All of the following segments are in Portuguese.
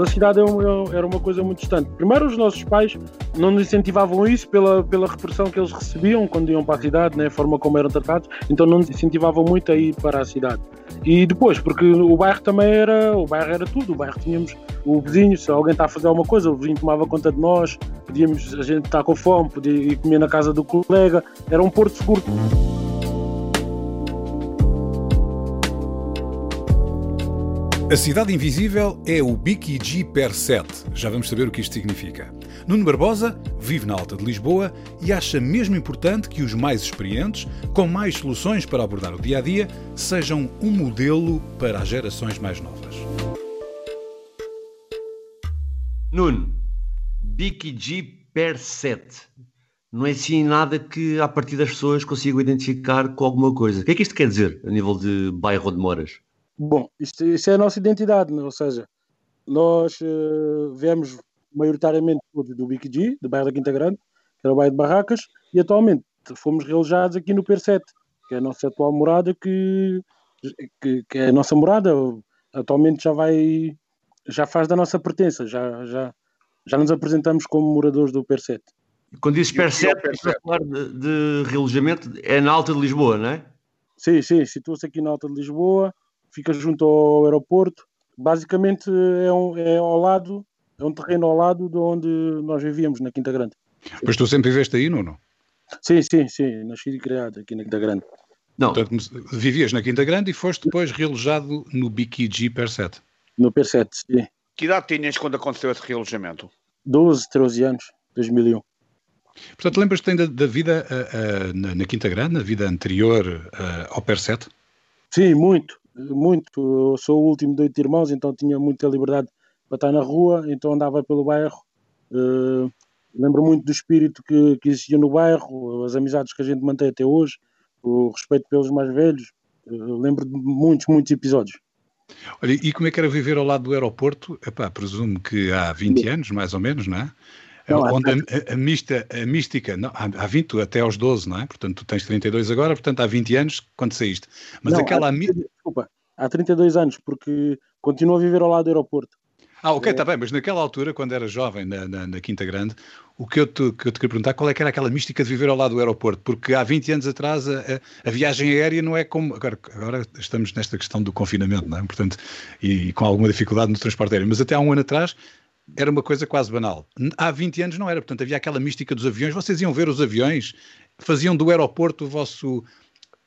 A cidade é era uma coisa muito distante. Primeiro, os nossos pais não incentivavam isso pela, pela repressão que eles recebiam quando iam para a cidade, né, a forma como eram tratados, então não incentivavam muito a ir para a cidade. E depois, porque o bairro também era, o bairro era tudo, o bairro tínhamos o vizinho, se alguém está a fazer alguma coisa, o vizinho tomava conta de nós, podíamos, a gente estar com fome, podia ir comer na casa do colega, era um porto seguro. A cidade invisível é o BKG per 7. Já vamos saber o que isto significa. Nuno Barbosa vive na Alta de Lisboa e acha mesmo importante que os mais experientes, com mais soluções para abordar o dia a dia, sejam um modelo para as gerações mais novas. Nuno, BKG per 7. Não é assim nada que a partir das pessoas consigam identificar com alguma coisa. O que é que isto quer dizer a nível de bairro de moras? Bom, isto, isto é a nossa identidade, né? ou seja, nós uh, viemos maioritariamente do BQG, do bairro da Quinta Grande, que era o bairro de Barracas, e atualmente fomos realojados aqui no PER7, que é a nossa atual morada, que, que, que, é a nossa morada, atualmente já vai, já faz da nossa pertença, já, já, já nos apresentamos como moradores do PER7. Quando dizes PER7, estás a falar de, de realojamento, é na Alta de Lisboa, não é? Sim, sim, situa-se aqui na Alta de Lisboa, fica junto ao aeroporto. Basicamente é, um, é ao lado, é um terreno ao lado de onde nós vivíamos, na Quinta Grande. Pois tu sempre viveste aí, Nuno? Sim, sim, sim, nasci e criado aqui na Quinta Grande. Não. Portanto, vivias na Quinta Grande e foste depois realojado no BQG Per 7. No Per 7, sim. Que idade tinhas quando aconteceu esse realojamento? 12, 13 anos, 2001. Portanto, lembras-te ainda da vida uh, uh, na, na, Quinta Grande, na vida anterior uh, ao Per 7? Sim, muito muito. Eu sou o último de oito irmãos, então tinha muita liberdade para estar na rua, então andava pelo bairro. Uh, lembro muito do espírito que, que existia no bairro, as amizades que a gente mantém até hoje, o respeito pelos mais velhos. Uh, lembro de muitos, muitos episódios. Olha, e como é que era viver ao lado do aeroporto? Epá, presumo que há 20 anos, mais ou menos, não é? Não, onde a, a, mista, a mística, não, há, há 20 até aos 12, não é? Portanto, tu tens 32 agora, portanto há 20 anos quando saíste. Mas não, aquela... Há, desculpa, há 32 anos, porque continuo a viver ao lado do aeroporto. Ah, ok, está é... bem, mas naquela altura, quando era jovem, na, na, na, Quinta Grande, o que eu, te, que eu te queria perguntar, qual é que era aquela mística de viver ao lado do aeroporto? Porque há 20 anos atrás a, a, a viagem aérea não é como... Agora, agora, estamos nesta questão do confinamento, não é? Portanto, e, e com alguma dificuldade no transporte aéreo, mas até há um ano atrás era uma coisa quase banal. Há 20 anos não era, portanto havia aquela mística dos aviões. Vocês iam ver os aviões, faziam do aeroporto o vosso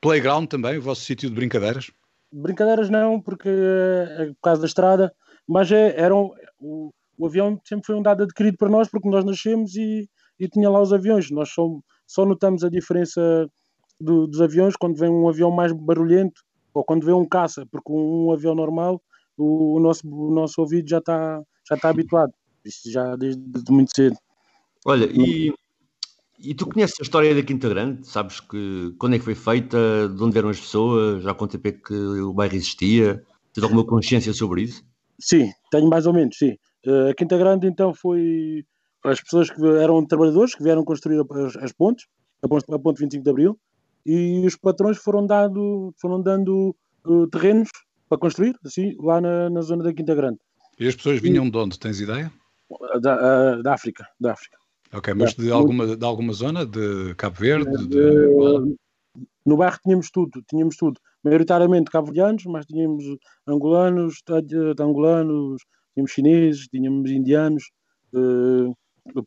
playground também, o vosso sítio de brincadeiras? Brincadeiras não, porque é por causa da estrada, mas é, eram, o, o, avião sempre foi um dado adquirido para nós porque nós nascemos e, e tinha lá os aviões. Nós só, só notamos a diferença do, dos aviões quando vem um avião mais barulhento ou quando vem um caça, porque um, um avião normal o, o, nosso, o nosso ouvido já está já está habituado. Isso já desde, muito cedo. Olha, e, e tu conheces a história da Quinta Grande? Sabes que quando é que foi feita? De onde vieram as pessoas? Já quanto tempo é que o bairro existia? Tens alguma consciência sobre isso? Sim, tenho mais ou menos, sim. Uh, a Quinta Grande então foi as pessoas que eram trabalhadores que vieram construir as, as pontes, a ponte, a ponte 25 de Abril, e os patrões foram, dado, foram dando uh, terrenos para construir, assim, lá na, na zona da Quinta Grande. E as pessoas vinham de onde? Tens ideia? Da, uh, da África, da África. Ok, mas de alguma, de alguma zona? De Cabo Verde? De... Uh, no bairro tínhamos tudo, tínhamos tudo. Maioritariamente cabo-verdianos, mas tínhamos angolanos, angolanos, tínhamos chineses, tínhamos indianos, uh,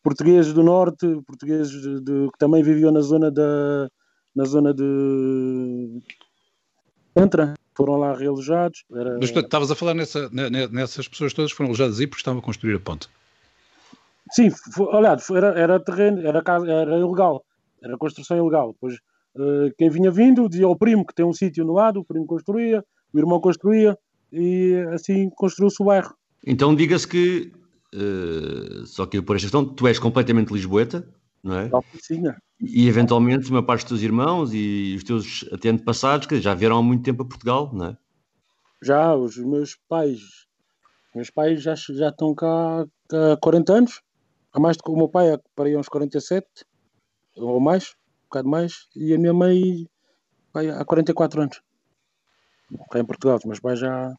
portugueses do norte, portugueses de, de, que também viviam na zona da na zona de Entra, foram lá realojados. Era... Mas estavas a falar nessa, nessas pessoas todas foram alojadas aí porque estavam a construir a ponte. Sim, foi, olha, era, era terreno, era, casa, era ilegal, era construção ilegal. Depois, uh, quem vinha vindo dizia ao primo que tem um sítio no lado, o primo construía, o irmão construía, e assim construiu-se o bairro. Então diga-se que, uh, só que por esta questão, tu és completamente lisboeta, não é? Oficina. E eventualmente uma parte dos teus irmãos e os teus antepassados que já vieram há muito tempo a Portugal, não é? Já, os meus pais, meus pais já, já estão cá há 40 anos, há mais do que o meu pai, para aí uns 47 ou mais, um bocado mais, e a minha mãe pai, há 44 anos. Cá em Portugal, os meus pais já,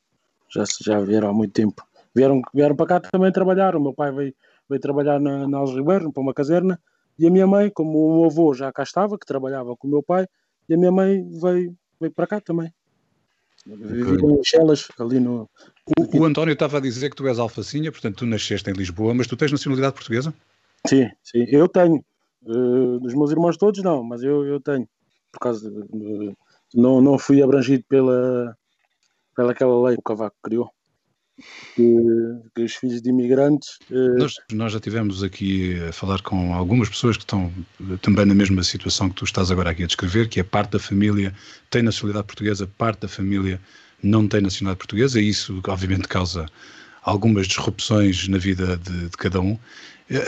já, já vieram há muito tempo. Vieram, vieram para cá também trabalhar. O meu pai veio, veio trabalhar na, na Alves Ribeiro, para uma caserna, e a minha mãe, como o meu avô já cá estava, que trabalhava com o meu pai, e a minha mãe veio, veio para cá também. Viviam em Chelas, ali no. O, o, António estava a dizer que tu és alfacinha, portanto tu nasceste em Lisboa, mas tu tens nacionalidade portuguesa? Sim, sim, eu tenho. Uh, dos meus irmãos todos não, mas eu, eu tenho por causa de, não, não fui abrangido pela, pela aquela lei que o Cavaco criou. Que, que os filhos de imigrantes. Eh... Nós, nós já tivemos aqui a falar com algumas pessoas que estão também na mesma situação que tu estás agora aqui a descrever, que é parte da família tem nacionalidade portuguesa, parte da família não tem nacionalidade portuguesa, e isso obviamente causa algumas disrupções na vida de, de cada um.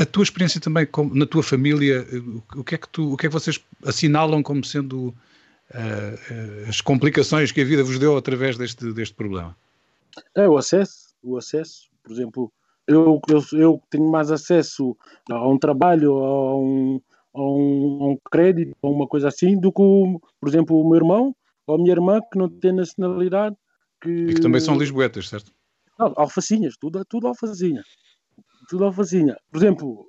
A tua experiência também com, na tua família, o que é que tu, o que é que vocês assinalam como sendo uh, as complicações que a vida vos deu através deste, deste problema? É o acesso, o acesso, por exemplo, eu, eu, eu tenho mais acesso a um trabalho, a um, a um, a um crédito, a uma coisa assim, do que, por exemplo, o meu irmão ou a minha irmã que não tem nacionalidade. Que... E que também são lisboetas, certo? Não, alfacinhas, tudo, tudo alfacinha tudo alfazinha. Por exemplo,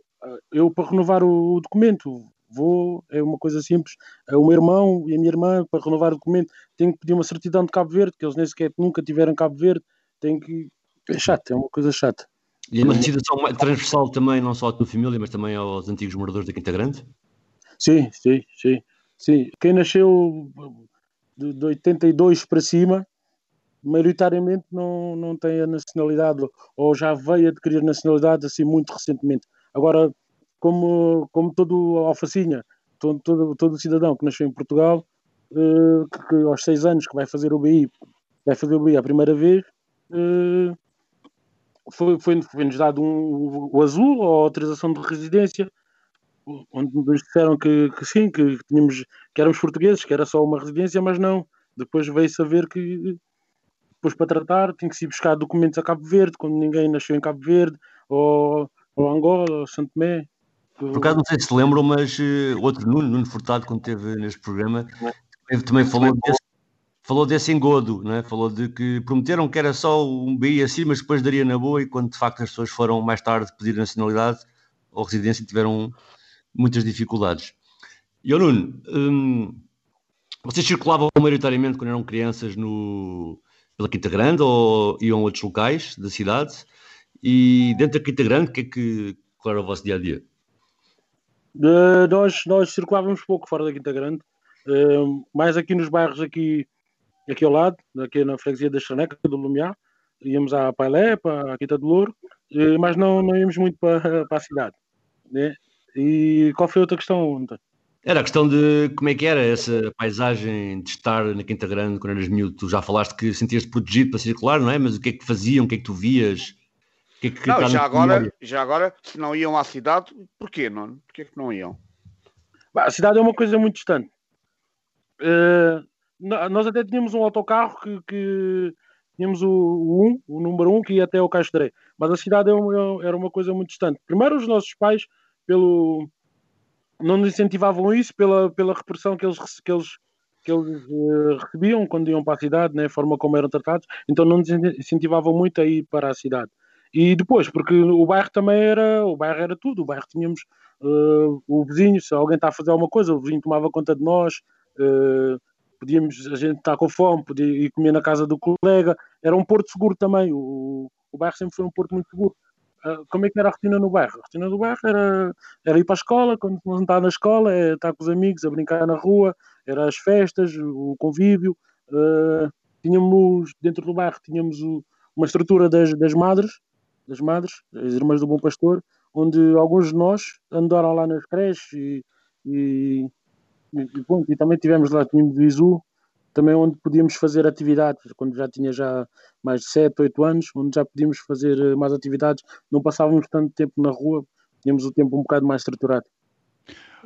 eu para renovar o documento vou, é uma coisa simples. É o meu irmão e a minha irmã, para renovar o documento, tenho que pedir uma certidão de Cabo Verde, que eles nem sequer nunca tiveram Cabo Verde. Tem que. É chato, é uma coisa chata. E é uma situação transversal também, não só à tua família, mas também aos antigos moradores da Quinta Grande? Sim, sim, sim. sim. Quem nasceu de, de 82 para cima maioritariamente não, não tem a nacionalidade ou já veio adquirir nacionalidade assim muito recentemente. Agora, como, como todo alfacinha, todo, todo, todo cidadão que nasceu em Portugal, uh, que, que, aos seis anos que vai fazer o BI, vai fazer o BI a primeira vez, uh, foi, foi, foi-nos dado um, o azul, ou autorização de residência, onde nos disseram que, que sim, que, tínhamos, que éramos portugueses, que era só uma residência, mas não. Depois veio saber que depois para tratar tinha que se buscar documentos a Cabo Verde, quando ninguém nasceu em Cabo Verde, ou, ou Angola, ou Santo Tomé. Por acaso não sei se lembram, mas uh, outro Nuno, Nuno Furtado, quando esteve neste programa, também falou desse, falou desse engodo, né? falou de que prometeram que era só um BI assim, mas depois daria na boa, e quando de facto as pessoas foram mais tarde pedir nacionalidade ou residência tiveram muitas dificuldades. E o Nuno, hum, vocês circulavam maioritariamente quando eram crianças no, pela Quinta Grande ou iam a outros locais da cidade? E dentro da Quinta Grande, que é que, qual era o vosso dia a dia? Uh, nós, nós circulávamos pouco fora da Quinta Grande, uh, mais aqui nos bairros aqui, aqui ao lado, aqui na freguesia da Chaneca, do Lumiar, íamos à Pailé, para a Quinta do Louro, uh, mas não, não íamos muito para, para a cidade. Né? E qual foi a outra questão, António? Era a questão de como é que era essa paisagem de estar na Quinta Grande quando eras miúdo. Tu já falaste que sentias-te protegido para circular, não é? Mas o que é que faziam? O que é que tu vias? Que é que não, já agora, já agora, se não iam à cidade, porquê, não? Porquê que não iam? A cidade é uma coisa muito distante. Uh, nós até tínhamos um autocarro que, que tínhamos o, o 1, o número 1, que ia até o Caixo Mas a cidade é era uma coisa muito distante. Primeiro, os nossos pais, pelo, não nos incentivavam isso pela, pela repressão que eles, que eles, que eles uh, recebiam quando iam para a cidade, né, a forma como eram tratados, então não nos incentivavam muito a ir para a cidade. E depois, porque o bairro também era, o bairro era tudo, o bairro tínhamos uh, o vizinho, se alguém está a fazer alguma coisa, o vizinho tomava conta de nós, uh, podíamos, a gente estar com fome, podia ir comer na casa do colega, era um porto seguro também, o, o bairro sempre foi um porto muito seguro. Ah, como é que era a rotina no bairro? A rotina do bairro era, era ir para a escola, quando não está na escola, é estar com os amigos, a brincar na rua, era as festas, o convívio. Uh, tínhamos, dentro do bairro, tínhamos o, uma estrutura das, das madres, das madres, as irmãs do Bom Pastor, onde alguns de nós andaram lá nas creches e, e, e, e, e também tivemos lá, tínhamos o ISU, também onde podíamos fazer atividades, quando já tinha já mais de 7, 8 anos, onde já podíamos fazer eh, mais atividades, não passávamos tanto tempo na rua, tínhamos o tempo um bocado mais estruturado.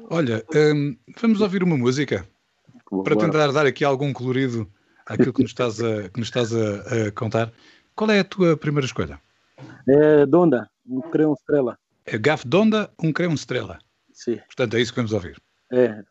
Olha, um, vamos ouvir uma música para tentar dar aqui algum colorido àquilo que nos estás a, que nos estás a, a contar. Qual é a tua primeira escolha? É Donda, um Creão Estrela. É Gaf Donda, um Creão Estrela. Sim. Portanto, é isso que vamos ouvir. É.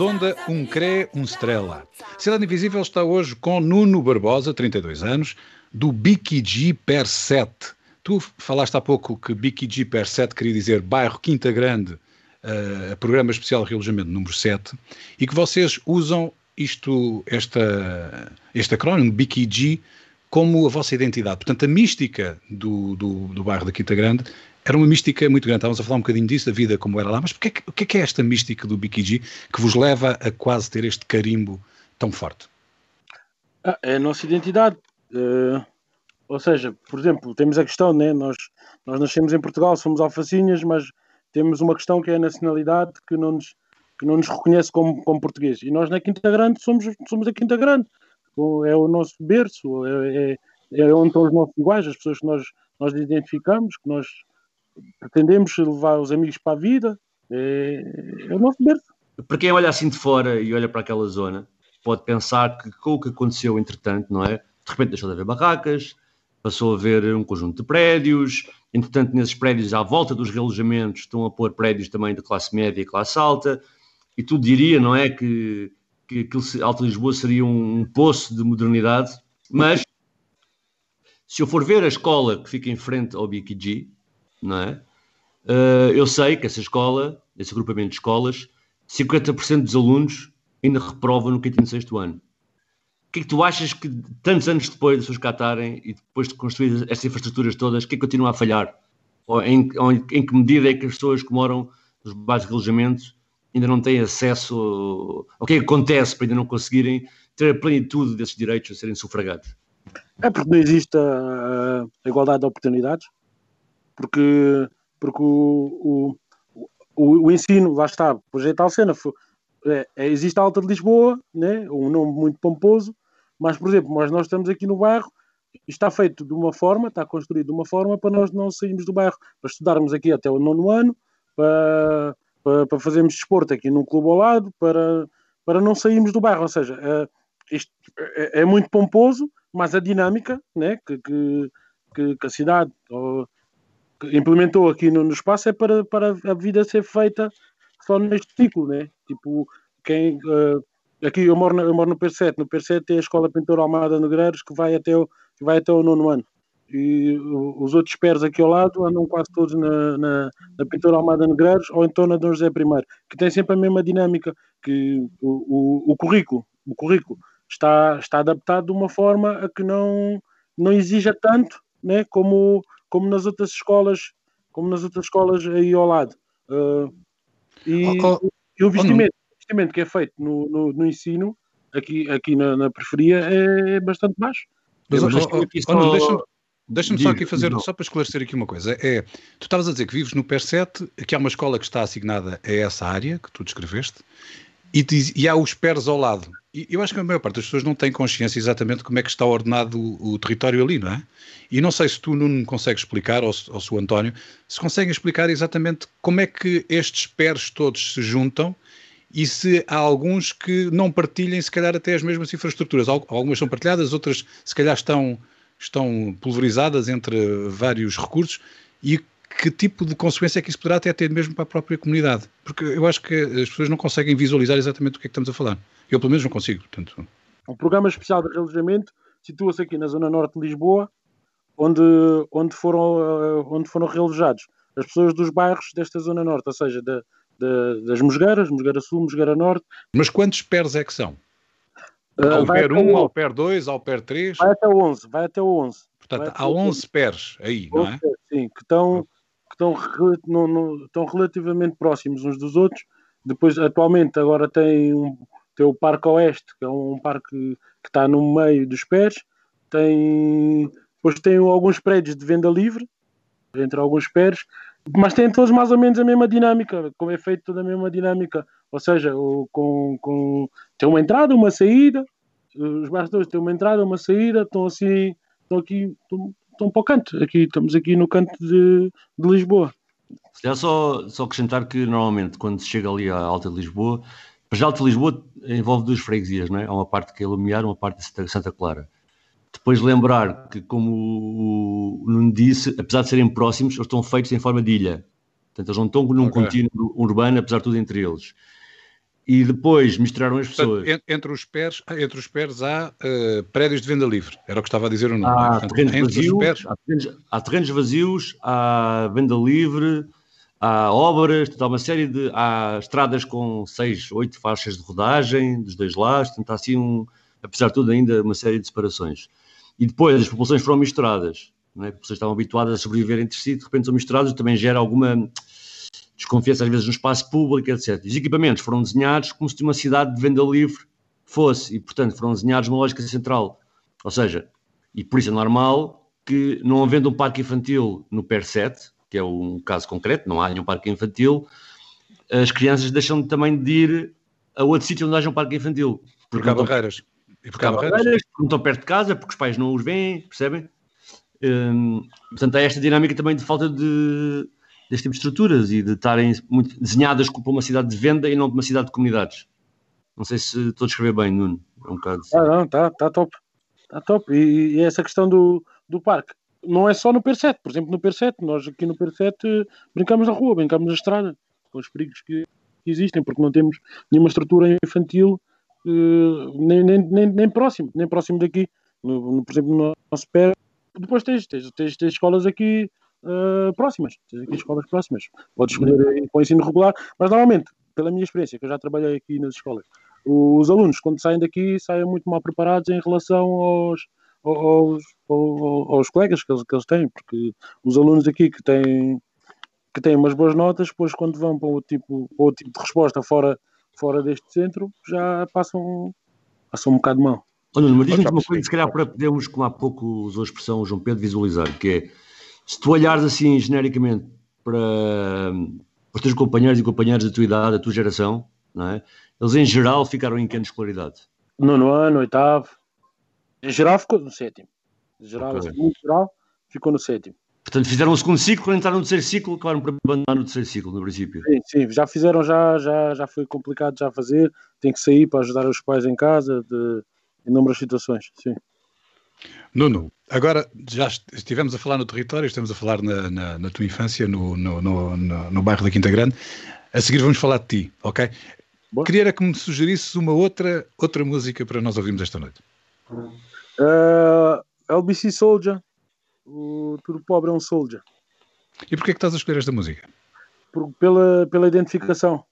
Gafdonda, um cré, um estrela. Cidade Invisível está hoje com Nuno Barbosa, 32 anos, do BKG per 7. Tu falaste há pouco que BKG per 7 queria dizer bairro Quinta Grande, uh, programa especial de realojamento número 7, e que vocês usam isto, esta, este acrónimo BKG como a vossa identidade. Portanto, a mística do, do, do bairro da Quinta Grande era uma mística muito grande. Estávamos a falar um bocadinho disso, da vida como era lá, mas o que é, é esta mística do BKG que vos leva a quase ter este carimbo tão forte? Ah, é a nossa identidade. Uh, ou seja, por exemplo, temos a questão, né? nós, nós nascemos em Portugal, somos alfacinhas, mas temos uma questão que é a nacionalidade que não nos, que não nos reconhece como, como português. E nós na Quinta Grande somos, somos a Quinta Grande. É o nosso berço, é, é, é onde estão os nossos iguais, as pessoas que nós, nós identificamos, que nós pretendemos levar os amigos para a vida, é, é o nosso berço. Para quem olha assim de fora e olha para aquela zona, pode pensar que com o que aconteceu entretanto, não é? De repente deixou de haver barracas, passou a haver um conjunto de prédios, entretanto nesses prédios à volta dos relojamentos estão a pôr prédios também de classe média e classe alta, e tu diria, não é, que, que, que Lisboa seria um, um poço de modernidade, mas se eu for ver a escola que fica em frente ao BKG, não é? Uh, eu sei que essa escola, esse agrupamento de escolas, 50% dos alunos ainda reprovam no quinto e no sexto ano. O que é que tu achas que, tantos anos depois de cá estarem e depois de construir estas infraestruturas todas, que é que continua a falhar? Ou em, ou em, que medida é que as pessoas que moram nos bairros de alojamento ainda não têm acesso ao que é que acontece para ainda não conseguirem ter a plenitude desses direitos a serem sufragados? É porque não existe a, a igualdade de oportunidades, porque, porque o, o, o, o ensino, lá está, pois é tal cena, foi, é, é, existe a Alta de Lisboa, né, um nome muito pomposo, mas, por exemplo, nós, nós estamos aqui no bairro, está feito de uma forma, está construído de uma forma para nós não sairmos do bairro, para estudarmos aqui até o nono ano, para, para, para fazermos desporto aqui num clube ao lado, para, para não sairmos do bairro. Ou seja, é, isto é, é muito pomposo, mas a dinâmica né, que, que, que a cidade que implementou aqui no, no, espaço é para, para a vida ser feita só neste ciclo, né? Tipo, quem, uh, aqui eu moro, eu moro no P7, no P7 tem a Escola Pintora Almada Negreiros que vai até o, que vai até o nono ano. E os outros pés aqui ao lado andam quase todos na, na, na Pintura Almada Negreiros ou então na Dom José I, que tem sempre a mesma dinâmica, que o, o, o currículo, o currículo está, está adaptado de uma forma a que não, não exija tanto né, como, como nas outras escolas, como nas outras escolas aí ao lado. Uh, e, oh, oh, e, o investimento, oh, investimento que é feito no, no, no ensino, aqui, aqui na, na, periferia, é, é bastante baixo. Mas, oh, só... deixa-me deixa só aqui fazer, não. só para esclarecer aqui uma coisa. É, tu estavas a dizer que vives no PER 7, que há uma escola que está assignada a essa área que tu descreveste, e, e há os PERs ao lado. Eu acho que a maior parte das pessoas não tem consciência exatamente como é que está ordenado o, o território ali, não é? E não sei se tu, não consegues explicar, ou, ou se o António, se conseguem explicar exatamente como é que estes PERs todos se juntam e se há alguns que não partilhem, se calhar, até as mesmas infraestruturas. Algumas são partilhadas, outras, se calhar, estão, estão pulverizadas entre vários recursos e que tipo de consequência é que isso poderá até ter mesmo para a própria comunidade? Porque eu acho que as pessoas não conseguem visualizar exatamente o que é que estamos a falar. Eu, pelo menos, não consigo. Portanto... O programa especial de realojamento situa-se aqui na zona norte de Lisboa, onde, onde, foram, eh, onde foram realojados as pessoas dos bairros desta zona norte, ou seja, da, da, das Mosgueiras, Mosgueira Sul, Mosgueira Norte. Mas quantos PERs é que são? Uh, ao PER 1, ao PER 2, ao PER 3? Vai até o 11, vai até o 11. Portanto, há 11 PERs aí, não é? Sim, que estão, que estão, no, no, estão relativamente próximos uns dos outros. Depois, atualmente, agora tem um, tem o Parque Oeste, que é um parque que está no meio dos pés. Tem, depois tem alguns prédios de venda livre, entre alguns pés, mas têm todos mais ou menos a mesma dinâmica, como é feito toda a mesma dinâmica. Ou seja, com, com, tem uma entrada, uma saída, os bastidores têm uma entrada, uma saída, estão assim, estão aqui, estão, estão para o canto. Aqui, estamos aqui no canto de, de Lisboa. É só, só acrescentar que normalmente quando se chega ali à Alta Lisboa já Alto Lisboa envolve duas freguesias, não é? Há uma parte que é Lumiar, uma parte de Santa Clara. Depois lembrar que, como o Nuno disse, apesar de serem próximos, eles estão feitos em forma de ilha. Portanto, eles não estão num okay. contínuo urbano, apesar de tudo entre eles. E depois misturaram as pessoas. Portanto, entre, os pés, entre os pés há uh, prédios de venda livre. Era o que estava a dizer o Nuno. Há, Portanto, terrenos vazios, há, terrenos, há terrenos vazios, há venda livre, há obras, há uma série de. há estradas com seis, oito faixas de rodagem dos dois lados, portanto, há assim, um, apesar de tudo, ainda uma série de separações. E depois as populações foram misturadas, não é? as pessoas estavam habituadas a sobreviver entre si, de repente são misturadas, também gera alguma desconfiança, às vezes, no espaço público, etc. Os equipamentos foram desenhados como se uma cidade de venda livre fosse, e, portanto, foram desenhados numa lógica central. Ou seja, e por isso é normal que, não havendo um parque infantil no PER 7, que é um caso concreto, não há nenhum parque infantil, as crianças deixam também de ir a outro sítio onde haja um parque infantil. Porque há barreiras. E porque há barreiras, não estão perto de casa, porque os pais não os veem, percebem? Hum, portanto, há esta dinâmica também de falta de, deste tipo de estruturas e de estarem muito desenhadas para uma cidade de venda e não para uma cidade de comunidades. Não sei se estou a escrever bem, Nuno. É um bocado... Ah, não, está tá top. Está top. E, e, essa questão do, do parque não é só no PER7, por exemplo, no PER7, nós aqui no PER7 brincamos na rua, brincamos na estrada, com os perigos que existem, porque não temos nenhuma estrutura infantil uh, nem, nem, nem, nem, próximo, nem próximo daqui. No, no, por exemplo, no nosso pé, depois tens, tens, tens, tens escolas aqui uh, próximas, tens aqui escolas próximas. Podes escolher com ensino regular, mas normalmente, pela minha experiência, que eu já trabalhei aqui nas escolas, os alunos, quando saem daqui, saem muito mal preparados em relação aos, aos, aos, aos colegas que eles, que eles têm, porque os alunos aqui que têm, que têm umas boas notas, depois quando vão para o tipo, para o tipo de resposta fora, fora deste centro, já passam, passam um bocado mal. Olha, mas diz-me uma coisa, se calhar para podermos, como há pouco usou a expressão o João Pedro, visualizar, que é, se tu olhares assim genericamente para, para os teus companheiros e companheiras da tua idade, da tua geração, não é? eles em geral ficaram em que ano de escolaridade? Nono ano, oitavo. Em geral ficou no sétimo. Em geral, okay. assim, geral, ficou no sétimo. Portanto, fizeram o segundo ciclo, quando entraram no terceiro ciclo, acabaram por abandonar no terceiro ciclo, no princípio. Sim, sim, já fizeram, já, já, já foi complicado já fazer, tem que sair para ajudar os pais em casa, de inúmeras situações, sim. Nuno, agora já estivemos a falar no território, estamos a falar na, na, na tua infância, no, no, no, no, bairro da Quinta Grande. A seguir vamos falar de ti, ok? Boa. Queria era que me sugerisses uma outra, outra música para nós ouvirmos esta noite. Uh, LBC Soldier, o Tudo Pobre é um Soldier. E porquê é que estás a escolher esta música? Por, pela, pela identificação,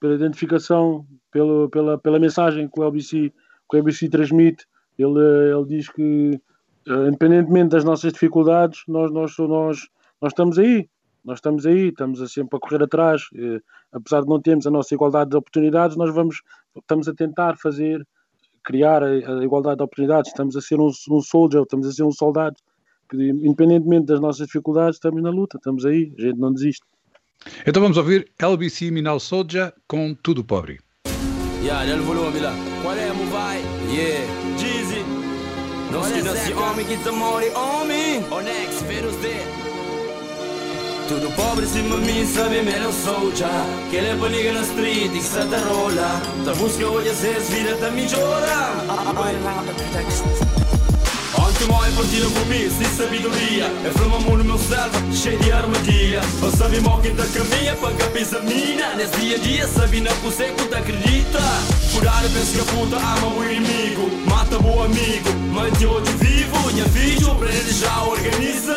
pela identificação, pela, pela, pela mensagem que o LBC que o ABC transmite. Ele, ele diz que, eh, independentemente das nossas dificuldades, nós, nós, nós, nós estamos aí. Nós estamos aí, estamos sempre a correr atrás. Eh, apesar de não termos a nossa igualdade de oportunidades, nós vamos, estamos a tentar fazer, criar a, a igualdade de oportunidades. Estamos a ser um, um soldier, estamos a ser um soldado. Que, independentemente das nossas dificuldades, estamos na luta, estamos aí, a gente não desiste. Então vamos ouvir LBC Minal Soldier com Tudo Pobre. Yeah, del volume là. Qual mu vai? Yeah, Jeezy. Homie, chi mori homie. On ex, Venus de. Tudo pobre me sabe me não sou já Que ele paniga na street e que se te rola Da busca hoje a ser vida da mi llora Anche mai partire con me, sti sabiduria E frama mu no meu selva, cheio de armadilha Ou sabe mo que tá caminha para cabeça mina dia a dia, sabe na você que acredita Curar pensa que puta ama o inimigo. Mata o amigo, mante hoje vivo. Filho, para ele já organiza.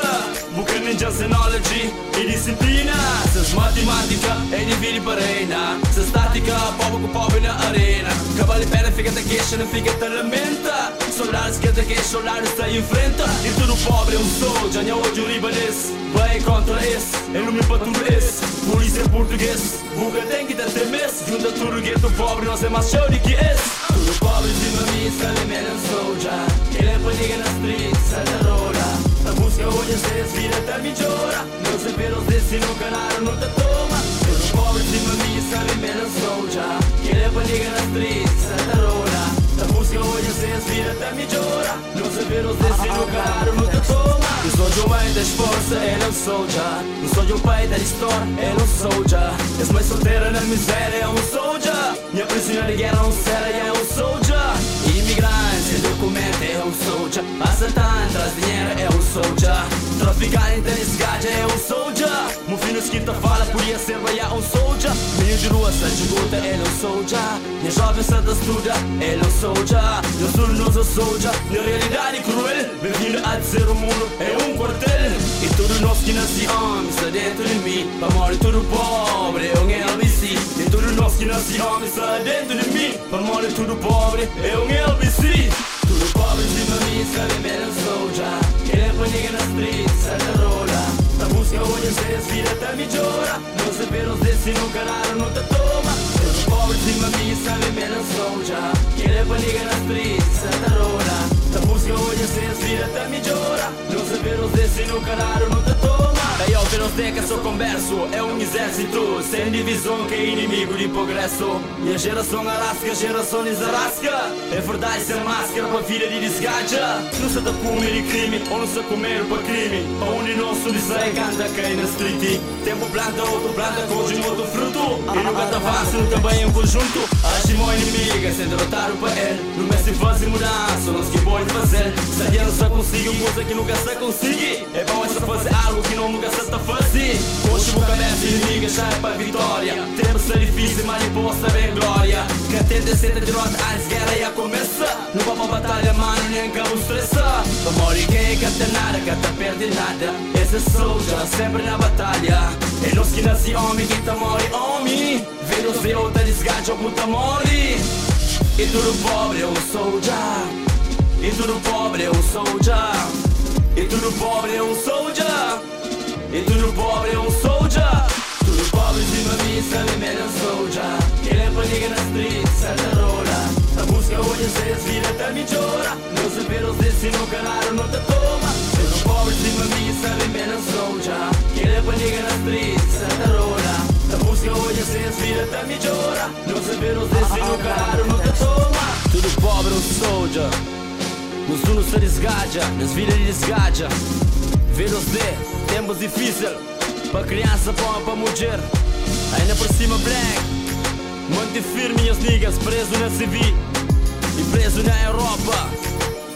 Boca ninja sem e disciplina. Se matematica é divide para reina Se estática, povo com pobre na arena. Cavale pena, fica te queixa, não fica te lamenta. Soldados que te queixa, soldados te enfrenta E tudo pobre é um soldier, minha hoje o libanês. Vai contra esse, é nome para tu esse. Polícia em português, buga tem que ter temes Junta tudo gueto pobre, nós é mais show de que esse Tudo pobre de mami, sabe melhor soldier Ele paniga na street, sai da rola. A música hoje é ser vira até melhora Não se os desse no canal, não te toma Tudo pobre de mami, sabe melhor soldier Ele paniga na street, sai da rola. A música hoje é ser vira até melhora Não se os desse no canal, não te toma Eu sou de uma das forças, ele é um soldier Não sou de um pai da história, ele é um soldier És mãe solteira na miséria, é um soldier Prisioneira de guerra, um séria, é um soldier. Imigrante, documento, é um soldier. Assaltante, traz dinheiro, é um soldier. Traficante, tênis, gaja, é um soldier. Meu filho esquita fala, podia ser é um soldier. Meio de rua, sai de ele é um soldier. Minha jovem santa estuda, é um soldier. Eu sou nosso soldier, na realidade cruel. Bem-vindo a dizer o mundo é um quartel. E tudo nós que nascemos está dentro de mim. Para morrer tudo pobre, é um LBC E tudo nós que nascemos está dentro de mim Para morrer tudo pobre, é um LBC Tudo pobre de mim, sabe soldier. Ele é paniga na street, sai da rola Da música hoje se vira até melhora Não se vê os desse no canal, não te toma Tudo pobre de mim, sabe soldier. Ele é paniga na street, sai da rola Da música hoje se vira até melhora Não se vê os desse no canal, não te Daí ao que sou converso. É um exército sem divisão Que é inimigo de progresso. Minha geração arrasca, geração desarrasca É verdade sem máscara para vida de desgaja. Não se comer de crime Ou não se comer para crime. Para onde nosso desejo canta quem na street. Tempo planta, outro planta, coge outro fruto. E nunca te avança, também em conjunto Age meu inimigo, sem derrotar o ele No mês de fazer mudança, nós que pode fazer. A gente só consigo coisa que nunca se consigue. É bom essa fazer algo que não nunca se está assim Hoje vou cabeça inimiga já é para vitória. Tempo ser difícil, mas depois saber glória. Que até descer de derrota, a guerra ia começar No vamos batalha, mano, nem cabo estressar. Vamos quem canta nada, canta perde nada. Esse soldier, sempre na batalha. É nós que nasce homem, que tá morre homem Vê-nos de outra desgaste, ou puta morre E tudo pobre é um soldier E tudo pobre é um soldier E tudo pobre é um soldier e tudo pobre é um soldier Tudo pobre de uma missa, ele é um soldier Ele é paniga na street, certa rola. A busca hoje se vida até melhora Não se vê os desse no canal, não te toma. Tudo pobre de uma missa, ele é um soldier Ele é paniga na street, certa rola A busca hoje se vida até melhora Não se os desse canal, não te toma Tudo pobre um soldier Nos unos se desgaja, nas vidas desgaja Vê-los de Tempos difíceis para criança, para para mulher. Ainda por cima, black. Muito firme as niggas, preso na CV. E preso na Europa.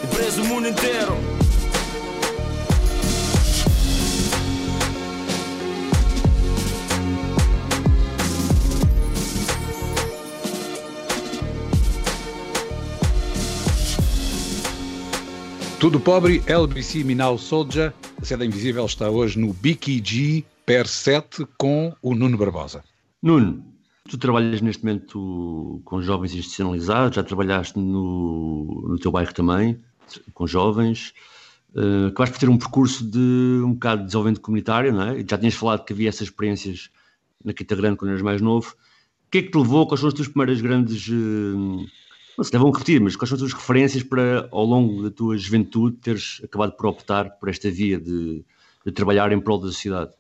E preso o mundo inteiro. Tudo pobre, LBC Minau Soldier a Sede Invisível está hoje no BKG Per 7 com o Nuno Barbosa. Nuno, tu trabalhas neste momento com jovens institucionalizados, já trabalhaste no, no teu bairro também, com jovens. Uh, acabaste por ter um percurso de um bocado de desenvolvimento comunitário, não é? Já tinhas falado que havia essas experiências na Quinta Grande quando eras mais novo. O que é que te levou? Quais são as tuas primeiras grandes uh, não devam repetir, mas quais são as tuas referências para, ao longo da tua juventude, teres acabado por optar por esta via de, de trabalhar em prol da sociedade?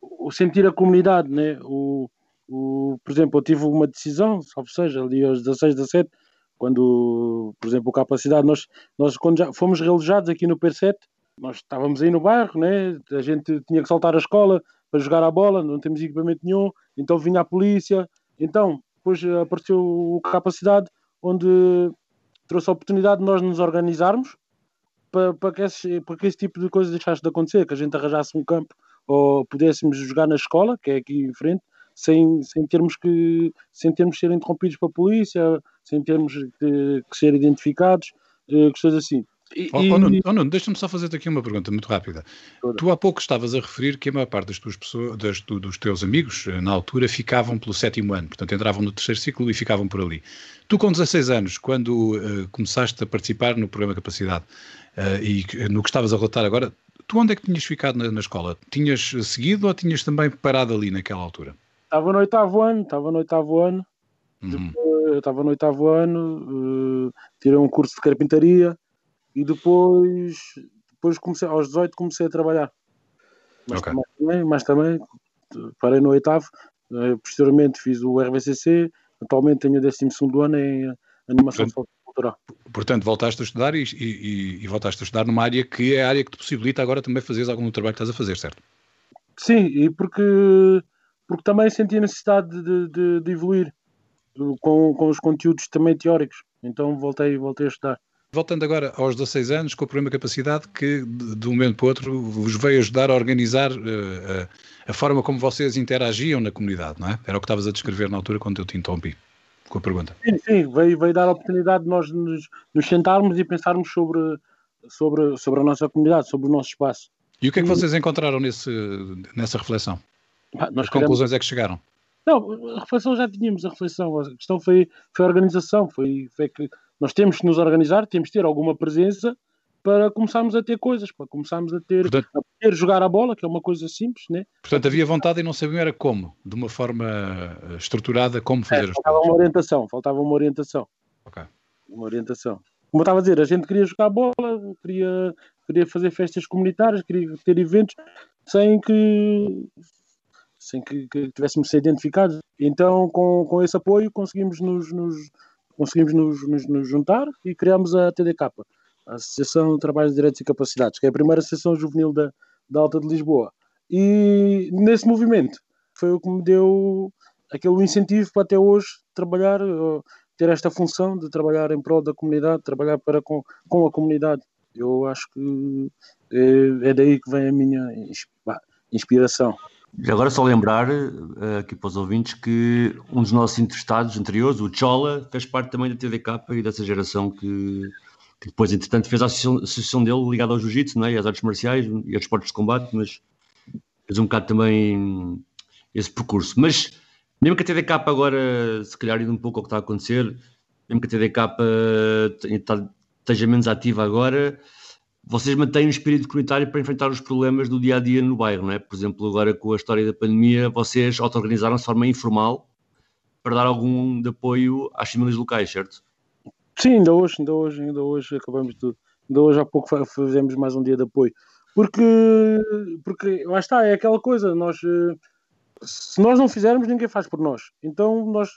O sentir a comunidade, né? O, o, por exemplo, eu tive uma decisão, ou seja, ali aos 16, 17, quando, por exemplo, capacidade, nós, nós quando já fomos realojados aqui no Per7, nós estávamos aí no bairro, né? a gente tinha que saltar a escola para jogar a bola, não temos equipamento nenhum, então vinha a polícia, então depois apareceu o capacidade, onde trouxe a oportunidade de nós nos organizarmos para, para, que esse, para que esse tipo de coisa deixasse de acontecer, que a gente arranjasse um campo ou pudéssemos jogar na escola, que é aqui em frente, sem, sem termos que sem termos ser interrompidos pela polícia, sem termos que, que ser identificados, eh, questões assim. E, oh, oh, Nuno, oh, Nuno deixa-me só fazer-te aqui uma pergunta muito rápida. Toda. Tu há pouco estavas a referir que a maior parte das tuas pessoas, das, dos teus amigos, eh, na altura, ficavam pelo sétimo ano, portanto entravam no terceiro ciclo e ficavam por ali. Tu, com 16 anos, quando uh, começaste a participar no programa Capacidade uh, e no que estavas a relatar agora, tu onde é que tinhas ficado na, na escola? Tinhas seguido ou tinhas também parado ali naquela altura? Estava no oitavo ano, estava no oitavo ano. Uhum. Depois, estava no oitavo ano, uh, tirei um curso de carpintaria e depois, depois comecei, aos 18 comecei a trabalhar. Mas, okay. também, mas também parei no oitavo, posteriormente fiz o RBCC, Atualmente tenho o 12 ano em animação portanto, cultural. Portanto, voltaste a estudar e, e, e, voltaste a estudar numa área que é a área que te possibilita agora também fazeres algum trabalho que estás a fazer, certo? Sim, e porque, porque também senti a necessidade de, de, de evoluir com, com os conteúdos também teóricos. Então voltei, voltei a estudar. Voltando agora aos 16 anos, com o problema de capacidade que de, um momento para o outro vos veio ajudar a organizar uh, uh, a forma como vocês interagiam na comunidade, não é? Era o que estavas a descrever na altura quando eu te interrompi com a pergunta. Sim, sim, veio, veio dar a oportunidade de nós nos, nos sentarmos e pensarmos sobre, sobre, sobre a nossa comunidade, sobre o nosso espaço. E o que é que vocês encontraram nesse, nessa reflexão? Ah, nós que conclusões é que chegaram? Não, a reflexão já tínhamos, a reflexão. A questão foi, foi a organização, foi, foi que nós temos que nos organizar, temos que ter alguma presença para começarmos a ter coisas, para começarmos a ter, portanto, a poder jogar a bola, que é uma coisa simples, né? Portanto, havia vontade e não sabiam era como, de uma forma eh, estruturada, como fazer é, as faltava uma orientação, faltava uma orientação. Ok. Uma orientação. Como eu estava a dizer, a gente queria jogar a bola, queria, queria fazer festas comunitárias, queria ter eventos sem que sem que, que tivéssemos ser identificados. Então, com, com esse apoio, conseguimos nos, nos conseguimos nos, nos, nos, juntar e criamos a TDK, a Associação de Trabalho de Direitos e Capacidades, que é a primeira associação juvenil da, da Alta de Lisboa. E nesse movimento foi o que me deu aquele incentivo para até hoje trabalhar, ter esta função de trabalhar em prol da comunidade, trabalhar para com, com a comunidade. Eu acho que é, é daí que vem a minha inspiração. E agora só lembrar uh, aqui para os ouvintes que um dos nossos entrevistados anteriores, o Chola, fez parte também da TDK e dessa geração que, que depois, entretanto, fez a associação, dele ligada ao jiu-jitsu, é? às artes marciais e aos esportes de combate, mas fez um bocado também esse percurso. Mas mesmo que a TDK agora, se calhar indo um pouco ao que está a acontecer, mesmo que a TDK esteja menos ativa agora, vocês mantêm um espírito comunitário para enfrentar os problemas do dia a dia no bairro, não é? Por exemplo, agora com a história da pandemia, vocês auto-organizaram-se de forma informal para dar algum apoio às famílias locais, certo? Sim, ainda hoje, ainda hoje, ainda hoje acabamos tudo. Ainda hoje há pouco fizemos mais um dia de apoio. Porque, porque lá está, é aquela coisa, nós se nós não fizermos, ninguém faz por nós. Então nós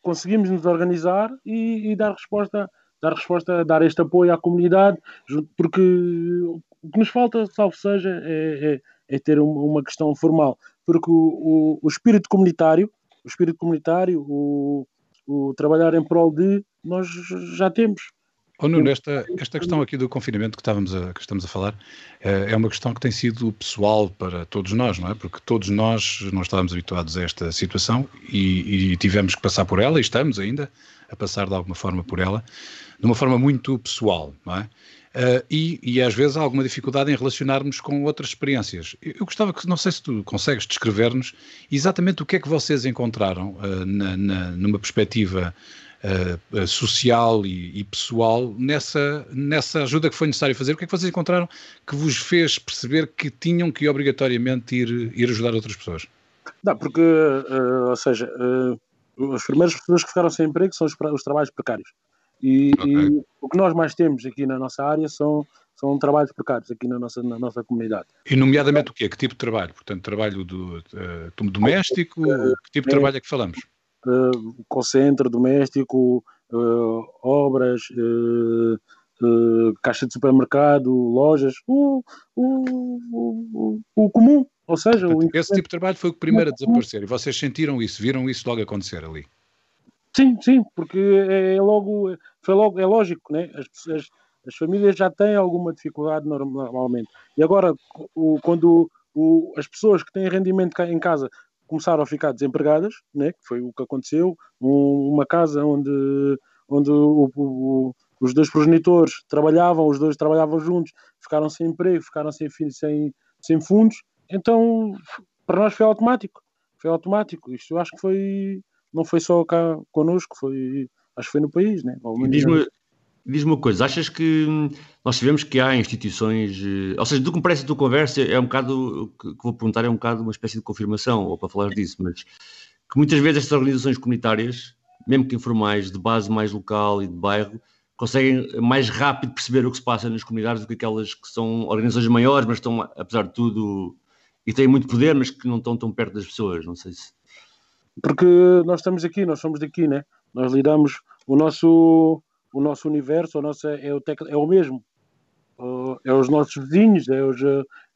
conseguimos nos organizar e, e dar resposta dar resposta, dar este apoio à comunidade, porque o que nos falta, salvo seja, é, é, é ter uma questão formal, porque o, o, o, espírito comunitário, o espírito comunitário, o, o trabalhar em prol de, nós já temos. Oh, Nuno, esta, esta questão aqui do confinamento que, estávamos a, que estamos a falar é, é uma questão que tem sido pessoal para todos nós, não é? Porque todos nós não estávamos habituados a esta situação e, e tivemos que passar por ela, e estamos ainda a passar de alguma forma por ela de uma forma muito pessoal, não é? Uh, e, e, às vezes há alguma dificuldade em relacionarmos com outras experiências. Eu, eu gostava que, não sei se tu consegues descrever-nos exatamente o que é que vocês encontraram uh, na, na, numa perspectiva uh, social e, e, pessoal nessa, nessa ajuda que foi necessário fazer. O que é que vocês encontraram que vos fez perceber que tinham que obrigatoriamente ir, ir ajudar outras pessoas? Não, porque, ou seja, as primeiras pessoas que ficaram sem emprego são os, os trabalhos precários. E, okay. e, o que nós mais temos aqui na nossa área são, são trabalhos precários aqui na nossa, na nossa comunidade. E nomeadamente o quê? Que tipo de trabalho? Portanto, trabalho do, uh, doméstico? Uh, que tipo de trabalho é que falamos? Uh, call center, doméstico, uh, obras, caixa de supermercado, lojas, o, o, o, o comum. Ou seja, Portanto, esse tipo de trabalho foi o primeiro a desaparecer e vocês sentiram isso, viram isso logo acontecer ali? Sim, sim, porque é, é logo, foi logo, é lógico, né? As, as, as famílias já têm alguma dificuldade normalmente. E agora, o, quando o, as pessoas que têm rendimento em casa começaram a ficar desempregadas, né? Que foi o que aconteceu, um, uma casa onde, onde o, o, os dois progenitores trabalhavam, os dois trabalhavam juntos, ficaram sem emprego, ficaram sem sem, sem fundos, então para nós foi automático. Foi automático. Isto eu acho que foi não foi só cá connosco, foi, acho que foi no país, né? Diz-me diz uma coisa, achas que nós sabemos que há instituições, eh, ou seja, do que me parece tua conversa, é um bocado, que vou perguntar, é um bocado uma espécie de confirmação, ou para falar disso, mas que muitas vezes estas organizações comunitárias, mesmo que informais, de base mais local e de bairro, conseguem mais rápido perceber o que se passa nas comunidades do que aquelas que são organizações maiores, mas estão, apesar de tudo, e têm muito poder, mas que não estão tão perto das pessoas, não sei se porque nós estamos aqui, nós somos daqui, né? Nós lidamos o nosso o nosso universo, o nosso é, o, tec, é o mesmo, é os nossos vizinhos, é, os,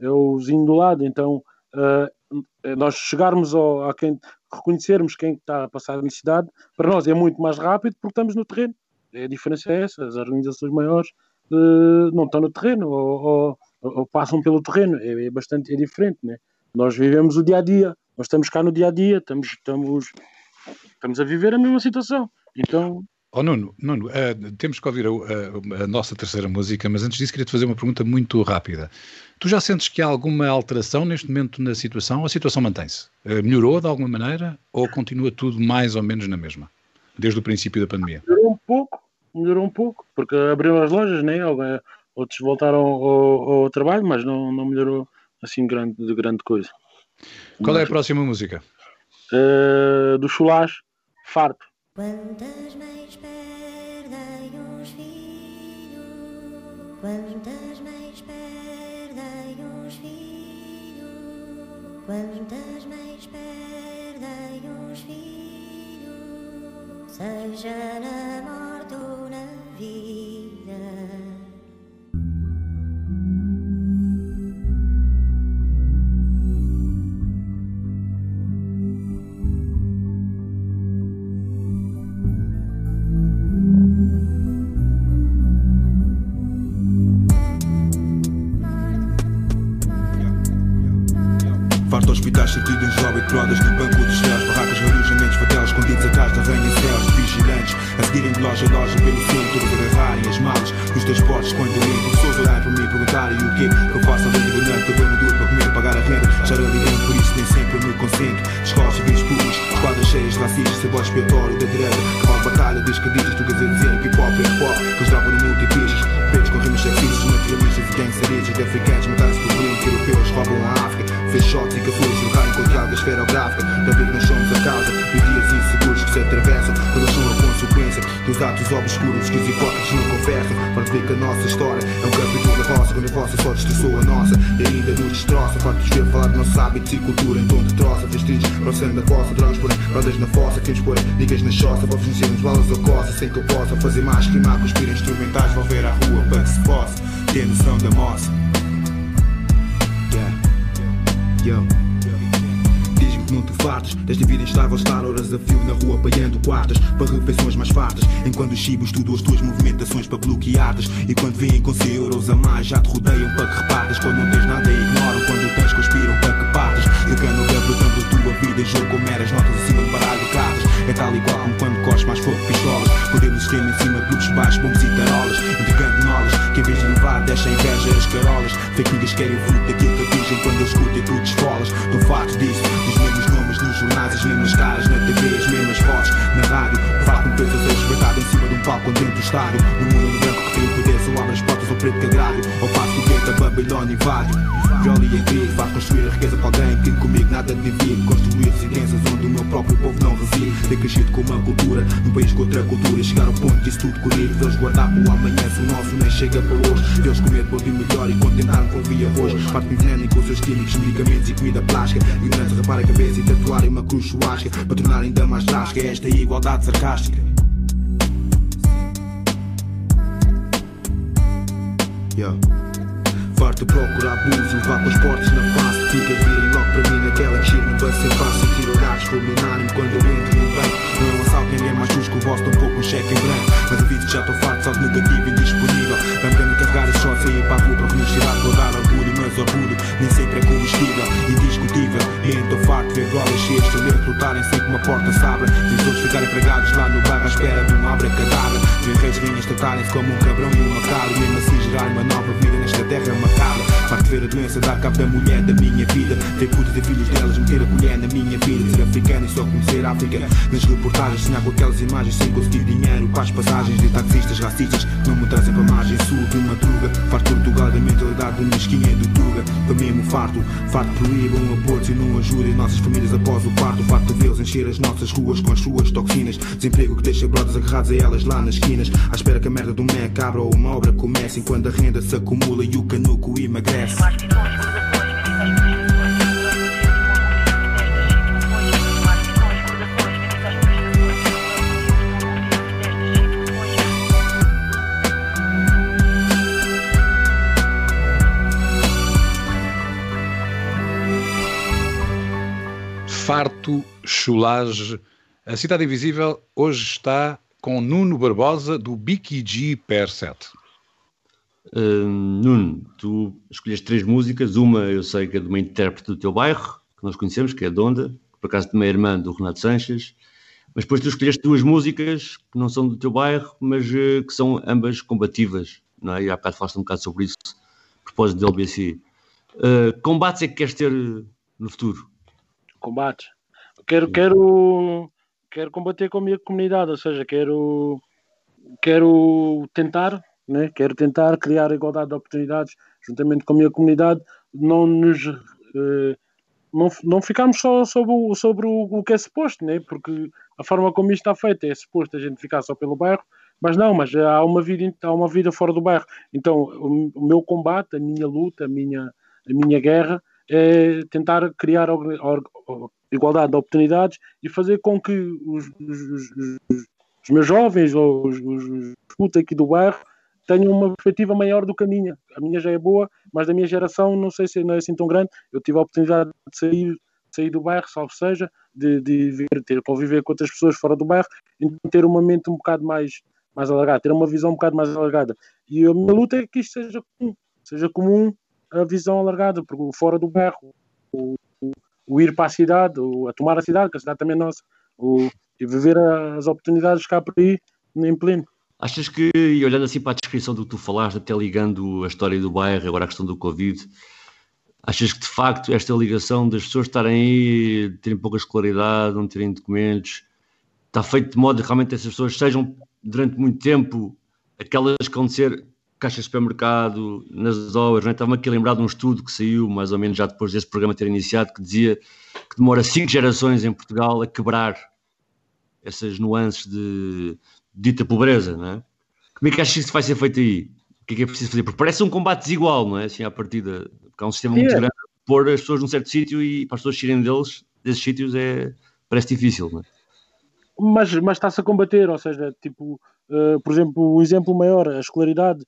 é o vizinho do lado. Então, uh, nós chegarmos ao, a quem reconhecermos quem está a passar a necessidade, para nós é muito mais rápido porque estamos no terreno. A diferença é essa: as organizações maiores não estão no terreno ou, ou, ou passam pelo terreno, é, é, bastante é diferente, né? Nós vivemos o dia a dia nós estamos cá no dia a dia, estamos, estamos, estamos a viver a mesma situação. Então. Oh, Nuno, Nuno uh, temos que ouvir a, a, a, nossa terceira música, mas antes disso queria-te fazer uma pergunta muito rápida. Tu já sentes que há alguma alteração neste momento na situação? A situação mantém-se? Uh, melhorou de alguma maneira ou continua tudo mais ou menos na mesma? Desde o princípio da pandemia? Melhorou um pouco, melhorou um pouco, porque abriram as lojas, né? Outros voltaram ao, ao trabalho, mas não, não melhorou assim grande, de grande coisa. Qual é a próxima música? Uh, do Chulás, Farto. Quantas mães perdem os filhos? Quantas mães perdem os filhos? Quantas mães perdem os filhos? Seja na morte ou na vida. Faz sentido em jovem brothers no banco dos réus Barracas, relojamentos, fatelas escondidos atrás de arranha-céus Vigilantes, a seguirem de loja em loja pelo centro agarrarem as malas nos transportes quando entro Pessoas olharem para mim e perguntarem o quê? Que eu faço além de bonito Eu dou duro para comer, pagar a renda Já era ligando, por isso nem sempre me concentro. Escolas, civis públicos, esquadras cheias de racistas Sabor expiatório da direita, cavalo batalha dos cadistas Do gazete dizendo que hip-hop é hip-hop Que eles gravam no multipistas Com rimas sexistas, materialistas e gangsteristas De africanos matados por brincos europeus Roubam a África, fez shots e cafuros Jogarem com diálogo esferográfica Da briga nós somos a causa Dos dias inseguros que se atravessam Quando são a consequência dos atos obscuros Que os hipócritas não ver que a nossa história é um capítulo da roça Quando a vossa só destroçou a nossa E ainda nos destroça. Para nos ver falar de nossos hábitos e cultura Em tom de troça, vestígios para o sangue da vossa Drogas porém, rodas na fossa Queremos pôr ligas na choça Para nos balas ou coça Sem que eu possa fazer mais rimar Cuspir instrumentais Vou ver à rua para que se possa Ter noção da moça Yeah. Yo. Não te fartas Desta vida instável estar horas a fio na rua Pagando quartas para refeições mais fartas. Enquanto os chibos estudam as tuas movimentações para bloquear-tas E quando vêm com 100 euros a mais Já te rodeiam para que repartas. Quando não tens nada ignoram. Quando tens conspiram para que partas. Jogando a representando a tua vida em jogo Com meras notas acima de baralho de cartas. É tal e qual como quando corres mais fogo de pistolas. Podemos esquema em cima de luzes baixos, bombos e tarolas. Entregando nolas que em vez de levar deixa inveja as carolas. Fake querem o fruto daquilo que dizem Quando eles escutam tu desfolas. Estou farto disso, dos mesmos nos jornais As mesmas caras na TV, as mesmas vozes na rádio Falo com peso respeitado em cima de um palco dentro do estádio No mundo branco só abre as portas ao preto cagralho Ou faço o gueto a Babilônia e vário Violi em grego, faz construir a riqueza para alguém. Que comigo nada divide, construir residências Onde o meu próprio povo não reside. Ter crescido com uma cultura, num país com outra cultura. E chegar ao ponto disso tudo correr Deus guardar para o amanhã, se o nosso nem chega para hoje. Deus comer pode melhor e contentar com via arroz Parte veneno com seus químicos, medicamentos e comida plástica. Ignorância rapar a cabeça e tatuarem uma cruz churrasca. Para tornar ainda mais drástica esta igualdade sarcástica Yo. Farto procura abuso, vá para os portos na face. Fica virem logo para mim naquela que chega no bus sem passo Sentir olhares fulminarem quando eu entro no banco. Não é um assalto, ninguém mais justo que o vosso, tampouco um cheque em branco. Mas aviso que já estou farto, salto negativo, indisponível. Dá-me a carregar e só sair para a rua para renunciar Vou dar orgulho, orgulho nem sempre é combustível Indiscutível, e estou farto de ver brolas cheias de talento Lutarem sem que uma porta se abra Ver todos ficarem pregados lá no bar à espera de uma abra cadáver Ver reis linhas tratarem-se como um cabrão e um macabro Mesmo assim gerar uma nova vida nesta terra macabra Farto de ver a doença dar cabo da mulher da minha vida. Ver putas e filhos delas meter a colher na minha vida. Ser africano e só conhecer a África. Nas reportagens sonhar com aquelas imagens sem conseguir dinheiro. Para as passagens de taxistas racistas que não me trazem para margem sul de Farto de Portugal da mentalidade mesquinha do Para mesmo farto, farto proíbam abortos e não ajudem nossas famílias após o parto. Farto de encher as nossas ruas com as suas toxinas. Desemprego que deixa brothers agarrados a elas lá nas esquinas. À espera que a merda do Mac abra ou uma obra comece. Enquanto a renda se acumula e o canuco emagrece Farto, Chulage. A Cidade Invisível hoje está com Nuno Barbosa do BKG Per 7. Uh, Nuno, tu escolheste três músicas, uma eu sei que é de uma intérprete do teu bairro, que nós conhecemos, que é Donda, que por acaso também é irmã do Renato Sanches, mas depois tu escolheste duas músicas que não são do teu bairro, mas uh, que são ambas combativas, não é? E há bocado falaste um bocado sobre isso, a propósito do LBC. Uh, combates é que queres ter no futuro? Combates. Quero, quero, quero combater com a minha comunidade, ou seja, quero, quero tentar né? quero tentar criar igualdade de oportunidades juntamente com a minha comunidade, não nos eh, não, não ficarmos só sobre, o, sobre o, o que é suposto, né? porque a forma como isto está feito é suposto a gente ficar só pelo bairro, mas não, mas há uma vida, há uma vida fora do bairro. Então, o, o meu combate, a minha luta, a minha, a minha guerra é tentar criar igualdade de oportunidades e fazer com que os, os, os, os meus jovens ou os, os, os aqui do bairro tenho uma perspectiva maior do que a minha. A minha já é boa, mas da minha geração não sei se não é assim tão grande. Eu tive a oportunidade de sair, sair do bairro, salvo seja, de, de vir, ter, conviver com outras pessoas fora do bairro e ter uma mente um bocado mais, mais alargada, ter uma visão um bocado mais alargada. E a minha luta é que isto seja comum, seja comum a visão alargada, porque fora do bairro, o, o, o ir para a cidade, o, a tomar a cidade, que a cidade também é nossa, o, e viver as oportunidades cá por aí em pleno. Achas que, e olhando assim para a descrição do que tu falaste, até ligando a história do bairro, agora a questão do Covid, achas que de facto esta ligação das pessoas estarem aí, terem pouca escolaridade, não terem documentos, está feito de modo que realmente essas pessoas sejam durante muito tempo aquelas que vão ser caixas de supermercado, nas obras, não é? estava-me aqui a lembrar de um estudo que saiu mais ou menos já depois desse programa ter iniciado, que dizia que demora cinco gerações em Portugal a quebrar essas nuances de dita pobreza, não é? Como é que achas que isso vai ser feito aí? O que é que é preciso fazer? Porque parece um combate desigual, não é? Assim, à partida, porque há um sistema muito grande, pôr as pessoas num certo sítio e para as pessoas saírem deles, desses sítios, é, parece difícil, não é? Mas, mas está-se a combater, ou seja, tipo, uh, por exemplo, o exemplo maior, a escolaridade,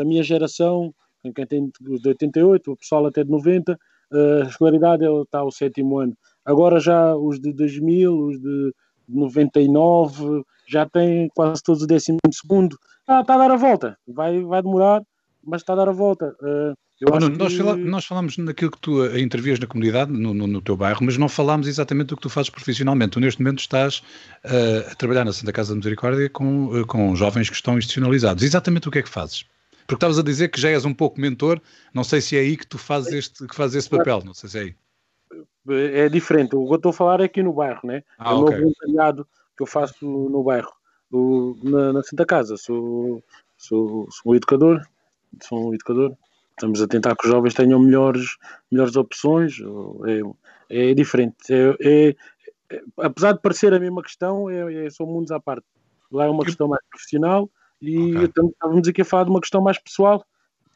a minha geração, quem tem de 88, o pessoal até de 90, uh, eh, a escolaridade está ao sétimo ano. Agora já os de 2000, os de 99, já têm quase todos o décimo segundo. Ah, está a dar a volta, vai, vai demorar, mas está a dar a volta. Uh, Nuno, nós, fala, nós falamos naquilo que tu intervias na comunidade, no, no, no, teu bairro, mas não falámos exatamente do que tu fazes profissionalmente. Tu neste momento estás uh, a trabalhar na Santa Casa da Misericórdia com, uh, com jovens que estão institucionalizados. Exatamente o que é que fazes? Porque estavas a dizer que já és um pouco mentor, não sei se é aí que tu fazes, este, que fazes esse papel, não sei se é aí. É diferente, o que eu estou a falar é aqui no bairro, né? Ah, é o okay. meu voluntariado que eu faço no bairro, o, na, na, Santa Casa. Sou, sou, sou um educador, sou um educador estamos a tentar que os jovens tenham melhores, melhores opções. É, é diferente. É, é, é, apesar de parecer a mesma questão, é, é, são mundos à parte. Lá é uma questão mais profissional e okay. estávamos aqui a falar de uma questão mais pessoal,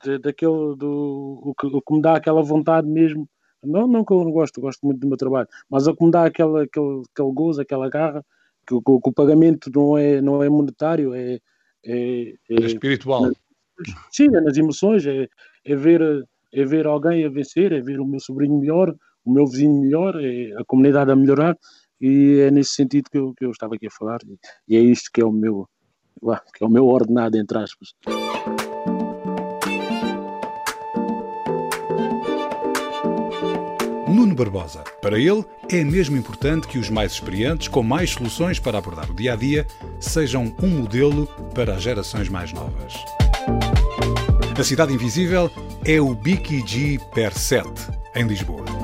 de, daquele, do, o que, o que me dá aquela vontade mesmo. Não, não que eu não gosto, gosto muito do meu trabalho, mas o que me dá aquela, aquele, aquele gozo, aquela garra, que, que, que o pagamento não é, não é monetário, é, é, é, é espiritual. Sim, é nas emoções, é, é ver, é ver alguém a vencer, é ver o meu sobrinho melhor, o meu vizinho melhor, é a comunidade a melhorar, e é nesse sentido que eu, que eu estava aqui a falar, e é isto que é o meu, que é o meu ordenado, entre aspas. Nuno Barbosa. Para ele, é mesmo importante que os mais experientes, com mais soluções para abordar o dia a dia, sejam um modelo para as gerações mais novas. A Cidade Invisível é o BKG Per 7, em Lisboa.